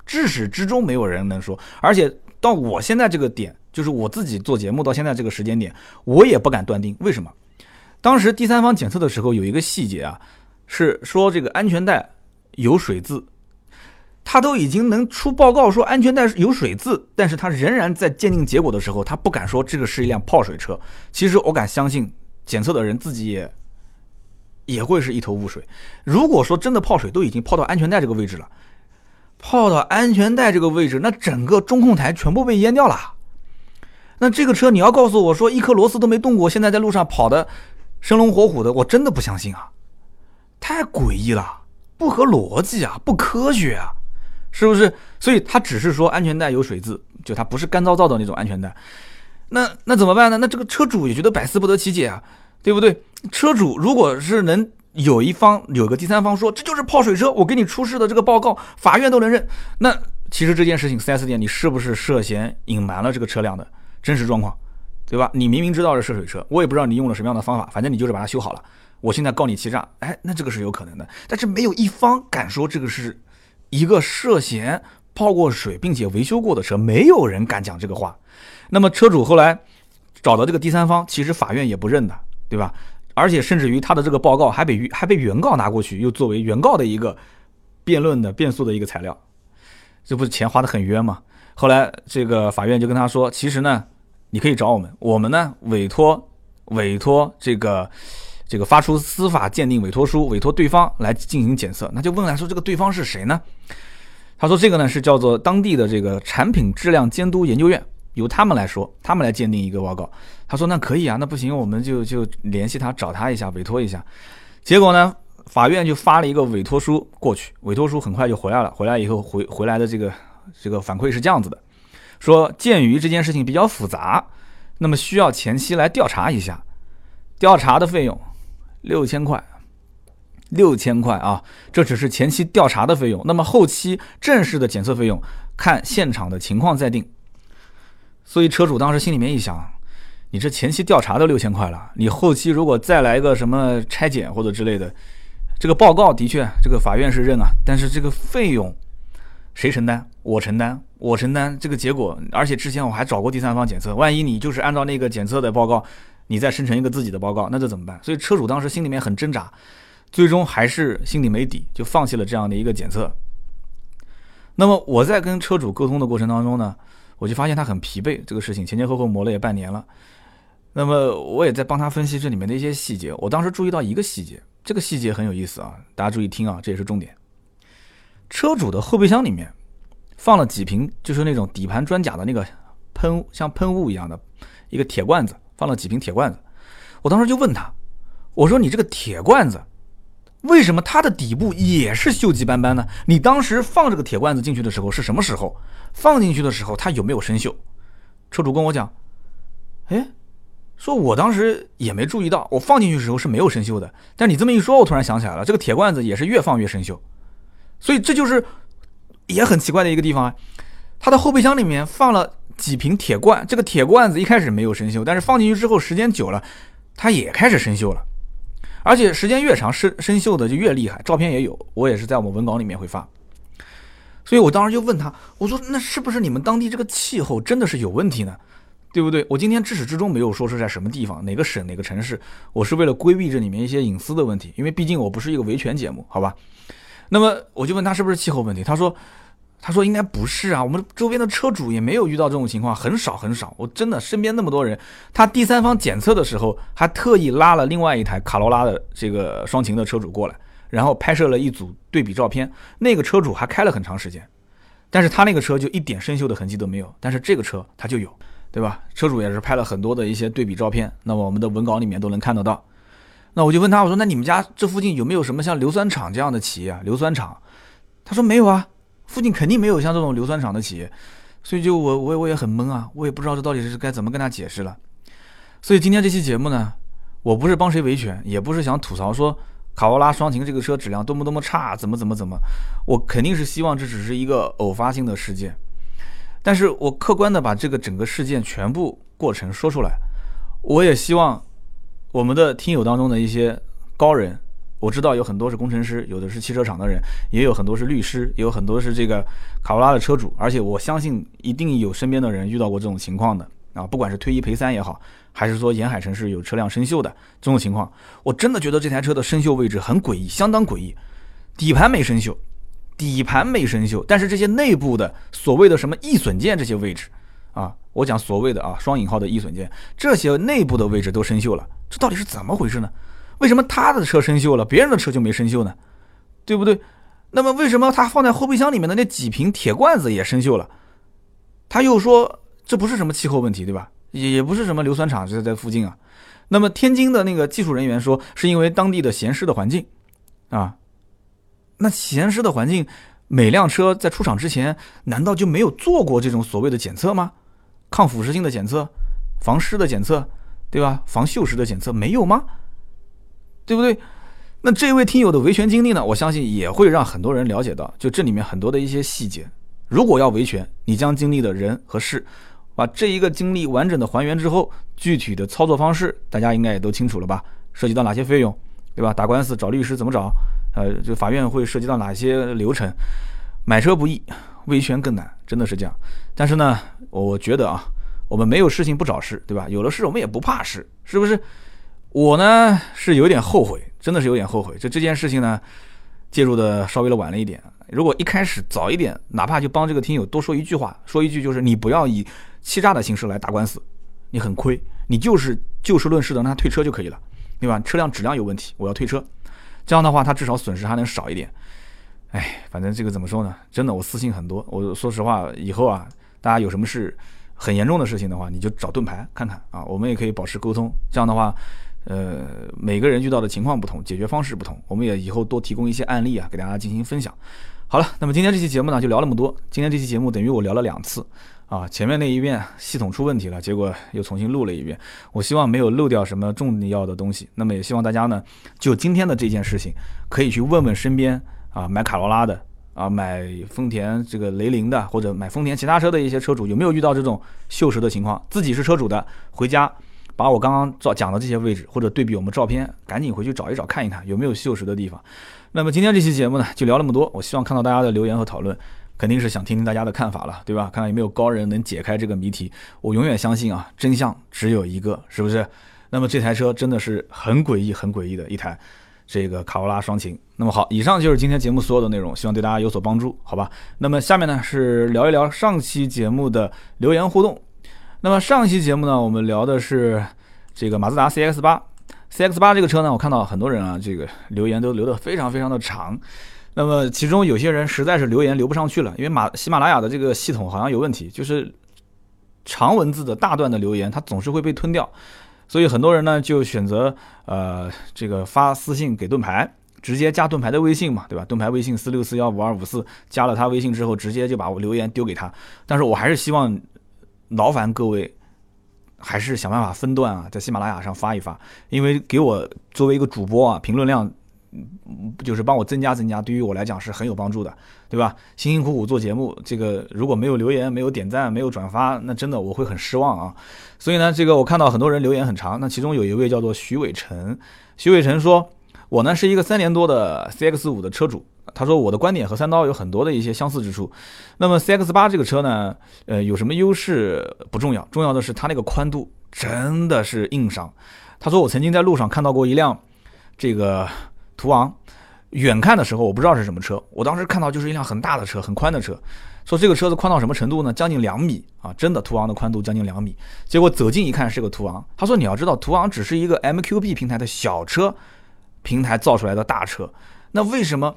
至始至终没有人能说。而且到我现在这个点，就是我自己做节目到现在这个时间点，我也不敢断定。为什么？当时第三方检测的时候有一个细节啊，是说这个安全带有水渍。他都已经能出报告说安全带有水渍，但是他仍然在鉴定结果的时候，他不敢说这个是一辆泡水车。其实我敢相信，检测的人自己也也会是一头雾水。如果说真的泡水都已经泡到安全带这个位置了，泡到安全带这个位置，那整个中控台全部被淹掉了。那这个车你要告诉我说一颗螺丝都没动过，现在在路上跑的生龙活虎的，我真的不相信啊！太诡异了，不合逻辑啊，不科学啊！是不是？所以他只是说安全带有水渍，就它不是干燥燥的那种安全带。那那怎么办呢？那这个车主也觉得百思不得其解啊，对不对？车主如果是能有一方有个第三方说这就是泡水车，我给你出示的这个报告，法院都能认。那其实这件事情，4S 店你是不是涉嫌隐瞒了这个车辆的真实状况，对吧？你明明知道是涉水车，我也不知道你用了什么样的方法，反正你就是把它修好了。我现在告你欺诈，哎，那这个是有可能的。但是没有一方敢说这个是。一个涉嫌泡过水并且维修过的车，没有人敢讲这个话。那么车主后来找到这个第三方，其实法院也不认的，对吧？而且甚至于他的这个报告还被还被原告拿过去，又作为原告的一个辩论的辩诉的一个材料，这不是钱花的很冤吗？后来这个法院就跟他说，其实呢，你可以找我们，我们呢委托委托这个。这个发出司法鉴定委托书，委托对方来进行检测，那就问来说这个对方是谁呢？他说这个呢是叫做当地的这个产品质量监督研究院，由他们来说，他们来鉴定一个报告。他说那可以啊，那不行，我们就就联系他找他一下，委托一下。结果呢，法院就发了一个委托书过去，委托书很快就回来了。回来以后回回来的这个这个反馈是这样子的，说鉴于这件事情比较复杂，那么需要前期来调查一下，调查的费用。六千块，六千块啊！这只是前期调查的费用，那么后期正式的检测费用看现场的情况再定。所以车主当时心里面一想，你这前期调查都六千块了，你后期如果再来个什么拆检或者之类的，这个报告的确这个法院是认啊，但是这个费用谁承担？我承担，我承担这个结果。而且之前我还找过第三方检测，万一你就是按照那个检测的报告。你再生成一个自己的报告，那这怎么办？所以车主当时心里面很挣扎，最终还是心里没底，就放弃了这样的一个检测。那么我在跟车主沟通的过程当中呢，我就发现他很疲惫，这个事情前前后后磨了也半年了。那么我也在帮他分析这里面的一些细节。我当时注意到一个细节，这个细节很有意思啊，大家注意听啊，这也是重点。车主的后备箱里面放了几瓶，就是那种底盘装甲的那个喷，像喷雾一样的一个铁罐子。放了几瓶铁罐子，我当时就问他，我说你这个铁罐子，为什么它的底部也是锈迹斑斑呢？你当时放这个铁罐子进去的时候是什么时候？放进去的时候它有没有生锈？车主跟我讲，哎，说我当时也没注意到，我放进去的时候是没有生锈的。但你这么一说，我突然想起来了，这个铁罐子也是越放越生锈，所以这就是也很奇怪的一个地方啊。它的后备箱里面放了。几瓶铁罐，这个铁罐子一开始没有生锈，但是放进去之后，时间久了，它也开始生锈了，而且时间越长，生生锈的就越厉害。照片也有，我也是在我们文稿里面会发。所以我当时就问他，我说那是不是你们当地这个气候真的是有问题呢？对不对？我今天至始至终没有说是在什么地方、哪个省、哪个城市，我是为了规避这里面一些隐私的问题，因为毕竟我不是一个维权节目，好吧？那么我就问他是不是气候问题，他说。他说：“应该不是啊，我们周边的车主也没有遇到这种情况，很少很少。我真的身边那么多人，他第三方检测的时候，还特意拉了另外一台卡罗拉的这个双擎的车主过来，然后拍摄了一组对比照片。那个车主还开了很长时间，但是他那个车就一点生锈的痕迹都没有，但是这个车他就有，对吧？车主也是拍了很多的一些对比照片，那么我们的文稿里面都能看得到。那我就问他，我说那你们家这附近有没有什么像硫酸厂这样的企业啊？硫酸厂？他说没有啊。”附近肯定没有像这种硫酸厂的企业，所以就我我我也很懵啊，我也不知道这到底是该怎么跟他解释了。所以今天这期节目呢，我不是帮谁维权，也不是想吐槽说卡罗拉双擎这个车质量多么多么差，怎么怎么怎么，我肯定是希望这只是一个偶发性的事件，但是我客观的把这个整个事件全部过程说出来，我也希望我们的听友当中的一些高人我知道有很多是工程师，有的是汽车厂的人，也有很多是律师，也有很多是这个卡罗拉的车主，而且我相信一定有身边的人遇到过这种情况的。啊，不管是退一赔三也好，还是说沿海城市有车辆生锈的这种情况，我真的觉得这台车的生锈位置很诡异，相当诡异，底盘没生锈，底盘没生锈，但是这些内部的所谓的什么易损件这些位置啊，我讲所谓的啊双引号的易损件，这些内部的位置都生锈了，这到底是怎么回事呢？为什么他的车生锈了，别人的车就没生锈呢？对不对？那么为什么他放在后备箱里面的那几瓶铁罐子也生锈了？他又说这不是什么气候问题，对吧？也也不是什么硫酸厂就在附近啊。那么天津的那个技术人员说是因为当地的咸湿的环境啊。那咸湿的环境，每辆车在出厂之前难道就没有做过这种所谓的检测吗？抗腐蚀性的检测、防湿的检测，对吧？防锈蚀的检测没有吗？对不对？那这位听友的维权经历呢？我相信也会让很多人了解到，就这里面很多的一些细节。如果要维权，你将经历的人和事，把这一个经历完整的还原之后，具体的操作方式，大家应该也都清楚了吧？涉及到哪些费用，对吧？打官司找律师怎么找？呃，就法院会涉及到哪些流程？买车不易，维权更难，真的是这样。但是呢，我觉得啊，我们没有事情不找事，对吧？有了事，我们也不怕事，是不是？我呢是有点后悔，真的是有点后悔。就这件事情呢，介入的稍微的晚了一点。如果一开始早一点，哪怕就帮这个听友多说一句话，说一句就是你不要以欺诈的形式来打官司，你很亏，你就是就事论事的让他退车就可以了，对吧？车辆质量有问题，我要退车，这样的话他至少损失还能少一点。哎，反正这个怎么说呢？真的，我私信很多。我说实话，以后啊，大家有什么事很严重的事情的话，你就找盾牌看看啊，我们也可以保持沟通。这样的话。呃，每个人遇到的情况不同，解决方式不同，我们也以后多提供一些案例啊，给大家进行分享。好了，那么今天这期节目呢，就聊那么多。今天这期节目等于我聊了两次啊，前面那一遍系统出问题了，结果又重新录了一遍。我希望没有漏掉什么重要的东西。那么也希望大家呢，就今天的这件事情，可以去问问身边啊买卡罗拉的啊买丰田这个雷凌的，或者买丰田其他车的一些车主，有没有遇到这种锈蚀的情况？自己是车主的，回家。把我刚刚照讲的这些位置，或者对比我们照片，赶紧回去找一找，看一看有没有锈蚀的地方。那么今天这期节目呢，就聊那么多。我希望看到大家的留言和讨论，肯定是想听听大家的看法了，对吧？看看有没有高人能解开这个谜题。我永远相信啊，真相只有一个，是不是？那么这台车真的是很诡异、很诡异的一台这个卡罗拉双擎。那么好，以上就是今天节目所有的内容，希望对大家有所帮助，好吧？那么下面呢是聊一聊上期节目的留言互动。那么上期节目呢，我们聊的是这个马自达 CX 八，CX 八这个车呢，我看到很多人啊，这个留言都留得非常非常的长。那么其中有些人实在是留言留不上去了，因为马喜马拉雅的这个系统好像有问题，就是长文字的大段的留言它总是会被吞掉，所以很多人呢就选择呃这个发私信给盾牌，直接加盾牌的微信嘛，对吧？盾牌微信四六四幺五二五四，加了他微信之后，直接就把我留言丢给他。但是我还是希望。劳烦各位，还是想办法分段啊，在喜马拉雅上发一发，因为给我作为一个主播啊，评论量，就是帮我增加增加，对于我来讲是很有帮助的，对吧？辛辛苦苦做节目，这个如果没有留言、没有点赞、没有转发，那真的我会很失望啊。所以呢，这个我看到很多人留言很长，那其中有一位叫做徐伟成，徐伟成说，我呢是一个三年多的 CX 五的车主。他说：“我的观点和三刀有很多的一些相似之处。那么 CX 八这个车呢，呃，有什么优势不重要，重要的是它那个宽度真的是硬伤。他说我曾经在路上看到过一辆这个途昂，远看的时候我不知道是什么车，我当时看到就是一辆很大的车，很宽的车。说这个车子宽到什么程度呢？将近两米啊，真的途昂的宽度将近两米。结果走近一看是个途昂。他说你要知道，途昂只是一个 MQB 平台的小车平台造出来的大车，那为什么？”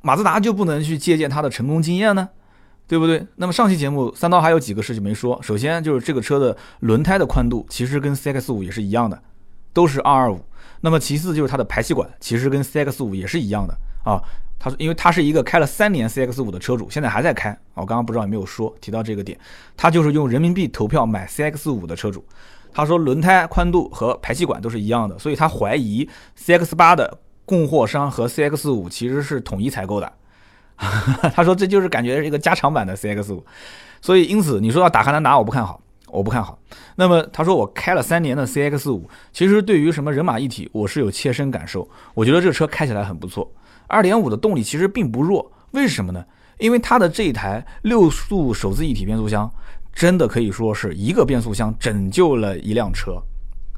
马自达就不能去借鉴它的成功经验呢，对不对？那么上期节目三刀还有几个事情没说。首先就是这个车的轮胎的宽度其实跟 CX 五也是一样的，都是二二五。那么其次就是它的排气管其实跟 CX 五也是一样的啊。他说，因为他是一个开了三年 CX 五的车主，现在还在开。我刚刚不知道有没有说提到这个点，他就是用人民币投票买 CX 五的车主。他说轮胎宽度和排气管都是一样的，所以他怀疑 CX 八的。供货商和 CX 五其实是统一采购的，他说这就是感觉是一个加长版的 CX 五，所以因此你说要打汉兰达，我不看好我不看好。那么他说我开了三年的 CX 五，其实对于什么人马一体，我是有切身感受。我觉得这车开起来很不错，二点五的动力其实并不弱。为什么呢？因为它的这一台六速手自一体变速箱，真的可以说是一个变速箱拯救了一辆车，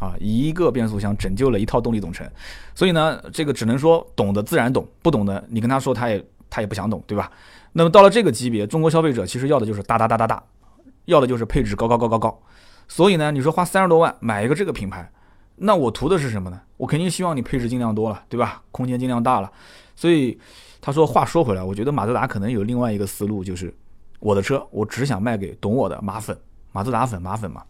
啊，一个变速箱拯救了一套动力总成。所以呢，这个只能说懂得自然懂，不懂的你跟他说他也他也不想懂，对吧？那么到了这个级别，中国消费者其实要的就是大大大大大，要的就是配置高高高高高。所以呢，你说花三十多万买一个这个品牌，那我图的是什么呢？我肯定希望你配置尽量多了，对吧？空间尽量大了。所以他说，话说回来，我觉得马自达可能有另外一个思路，就是我的车我只想卖给懂我的马粉，马自达粉马粉嘛。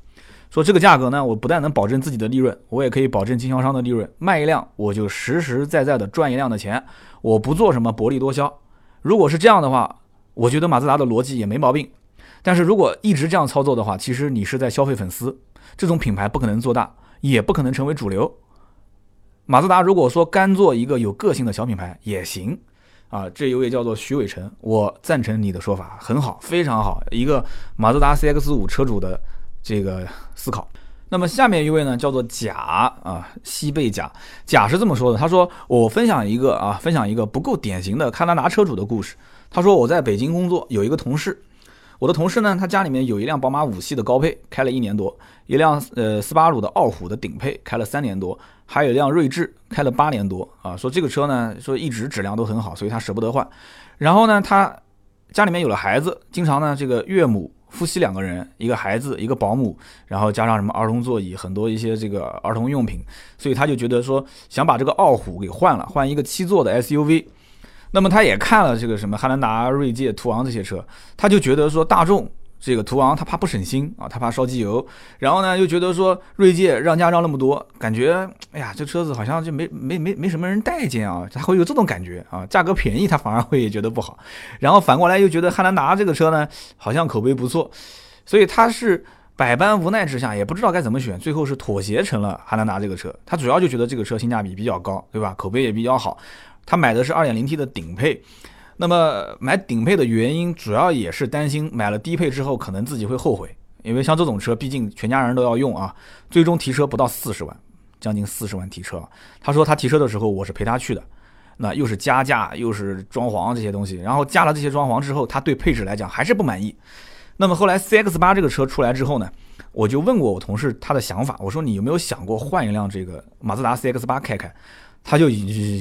说这个价格呢，我不但能保证自己的利润，我也可以保证经销商的利润。卖一辆我就实实在在的赚一辆的钱，我不做什么薄利多销。如果是这样的话，我觉得马自达的逻辑也没毛病。但是如果一直这样操作的话，其实你是在消费粉丝，这种品牌不可能做大，也不可能成为主流。马自达如果说干做一个有个性的小品牌也行，啊，这一位叫做徐伟成，我赞成你的说法，很好，非常好，一个马自达 CX 五车主的这个思考。那么下面一位呢，叫做甲啊，西贝甲，甲是这么说的，他说我分享一个啊，分享一个不够典型的汉兰达车主的故事。他说我在北京工作，有一个同事。我的同事呢，他家里面有一辆宝马五系的高配，开了一年多；一辆呃斯巴鲁的傲虎的顶配，开了三年多；还有一辆锐志，开了八年多。啊，说这个车呢，说一直质量都很好，所以他舍不得换。然后呢，他家里面有了孩子，经常呢，这个岳母夫妻两个人，一个孩子，一个保姆，然后加上什么儿童座椅，很多一些这个儿童用品，所以他就觉得说想把这个傲虎给换了，换一个七座的 SUV。那么他也看了这个什么汉兰达、锐界、途昂这些车，他就觉得说大众这个途昂他怕不省心啊，他怕烧机油，然后呢又觉得说锐界让价让那么多，感觉哎呀这车子好像就没没没没什么人待见啊，他会有这种感觉啊，价格便宜他反而会觉得不好，然后反过来又觉得汉兰达这个车呢好像口碑不错，所以他是百般无奈之下也不知道该怎么选，最后是妥协成了汉兰达这个车，他主要就觉得这个车性价比比较高，对吧？口碑也比较好。他买的是 2.0T 的顶配，那么买顶配的原因主要也是担心买了低配之后可能自己会后悔，因为像这种车毕竟全家人都要用啊，最终提车不到四十万，将近四十万提车。他说他提车的时候我是陪他去的，那又是加价又是装潢这些东西，然后加了这些装潢之后，他对配置来讲还是不满意。那么后来 CX8 这个车出来之后呢，我就问过我同事他的想法，我说你有没有想过换一辆这个马自达 CX8 开开？他就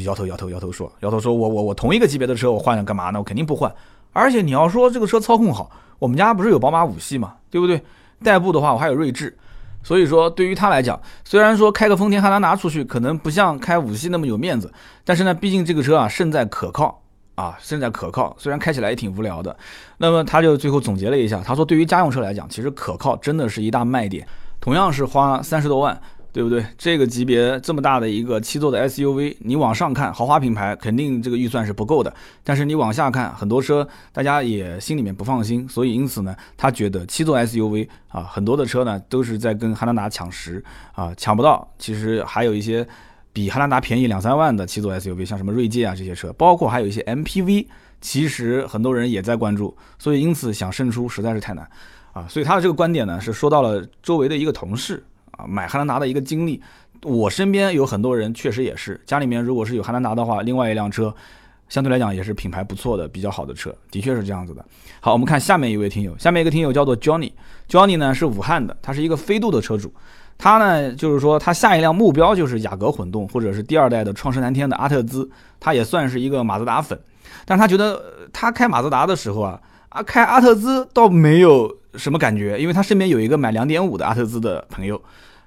摇头摇头摇头说，摇头说我我我同一个级别的车我换了干嘛呢？我肯定不换。而且你要说这个车操控好，我们家不是有宝马五系嘛，对不对？代步的话我还有锐志，所以说对于他来讲，虽然说开个丰田汉兰达出去可能不像开五系那么有面子，但是呢，毕竟这个车啊胜在可靠啊，胜在可靠。虽然开起来也挺无聊的，那么他就最后总结了一下，他说对于家用车来讲，其实可靠真的是一大卖点。同样是花三十多万。对不对？这个级别这么大的一个七座的 SUV，你往上看豪华品牌肯定这个预算是不够的，但是你往下看很多车，大家也心里面不放心，所以因此呢，他觉得七座 SUV 啊，很多的车呢都是在跟汉兰达抢食啊，抢不到。其实还有一些比汉兰达便宜两三万的七座 SUV，像什么锐界啊这些车，包括还有一些 MPV，其实很多人也在关注，所以因此想胜出实在是太难啊。所以他的这个观点呢，是说到了周围的一个同事。买汉兰达的一个经历，我身边有很多人确实也是，家里面如果是有汉兰达的话，另外一辆车，相对来讲也是品牌不错的、比较好的车，的确是这样子的。好，我们看下面一位听友，下面一个听友叫做 Johnny，Johnny 呢是武汉的，他是一个飞度的车主，他呢就是说他下一辆目标就是雅阁混动或者是第二代的创世蓝天的阿特兹，他也算是一个马自达粉，但是他觉得他开马自达的时候啊，啊开阿特兹倒没有什么感觉，因为他身边有一个买两点五的阿特兹的朋友。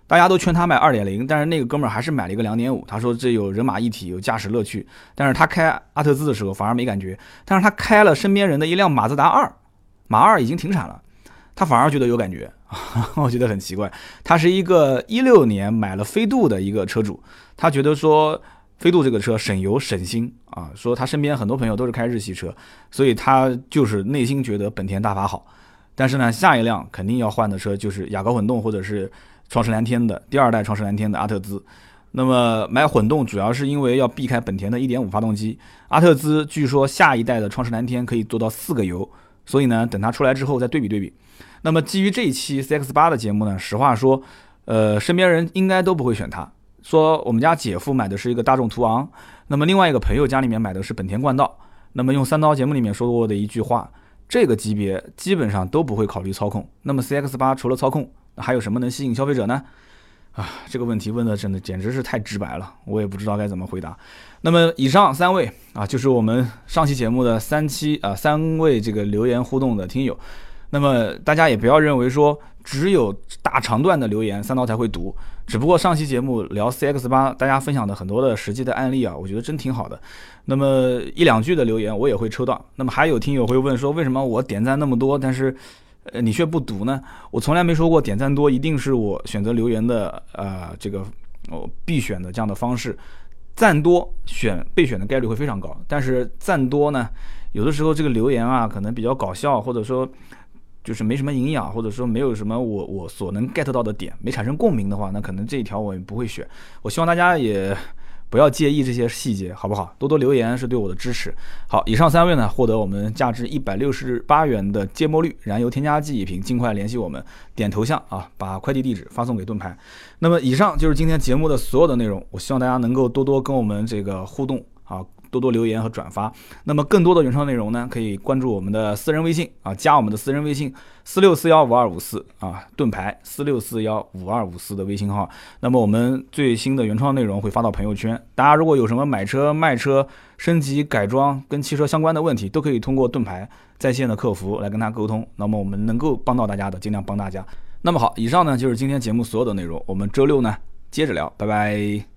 大家都劝他买二点零，但是那个哥们儿还是买了一个两点五。他说这有人马一体，有驾驶乐趣。但是他开阿特兹的时候反而没感觉。但是他开了身边人的一辆马自达二，马二已经停产了，他反而觉得有感觉。我觉得很奇怪。他是一个一六年买了飞度的一个车主，他觉得说飞度这个车省油省心啊。说他身边很多朋友都是开日系车，所以他就是内心觉得本田大法好。但是呢，下一辆肯定要换的车就是雅阁混动或者是。创世蓝天的第二代创世蓝天的阿特兹，那么买混动主要是因为要避开本田的1.5发动机。阿特兹据说下一代的创世蓝天可以做到四个油，所以呢，等它出来之后再对比对比。那么基于这一期 CX 八的节目呢，实话说，呃，身边人应该都不会选它。说我们家姐夫买的是一个大众途昂，那么另外一个朋友家里面买的是本田冠道。那么用三刀节目里面说过的一句话，这个级别基本上都不会考虑操控。那么 CX 八除了操控，还有什么能吸引消费者呢？啊，这个问题问的真的简直是太直白了，我也不知道该怎么回答。那么以上三位啊，就是我们上期节目的三期啊，三位这个留言互动的听友。那么大家也不要认为说只有大长段的留言三刀才会读，只不过上期节目聊 CX 八，大家分享的很多的实际的案例啊，我觉得真挺好的。那么一两句的留言我也会抽到。那么还有听友会问说，为什么我点赞那么多，但是呃你却不读呢？我从来没说过点赞多一定是我选择留言的呃这个我必选的这样的方式，赞多选备选的概率会非常高。但是赞多呢，有的时候这个留言啊可能比较搞笑，或者说。就是没什么营养，或者说没有什么我我所能 get 到的点，没产生共鸣的话，那可能这一条我也不会选。我希望大家也不要介意这些细节，好不好？多多留言是对我的支持。好，以上三位呢，获得我们价值一百六十八元的芥末绿燃油添加剂一瓶，尽快联系我们，点头像啊，把快递地址发送给盾牌。那么以上就是今天节目的所有的内容，我希望大家能够多多跟我们这个互动啊。多多留言和转发，那么更多的原创内容呢，可以关注我们的私人微信啊，加我们的私人微信四六四幺五二五四啊，盾牌四六四幺五二五四的微信号。那么我们最新的原创内容会发到朋友圈，大家如果有什么买车、卖车、升级改装跟汽车相关的问题，都可以通过盾牌在线的客服来跟他沟通。那么我们能够帮到大家的，尽量帮大家。那么好，以上呢就是今天节目所有的内容，我们周六呢接着聊，拜拜。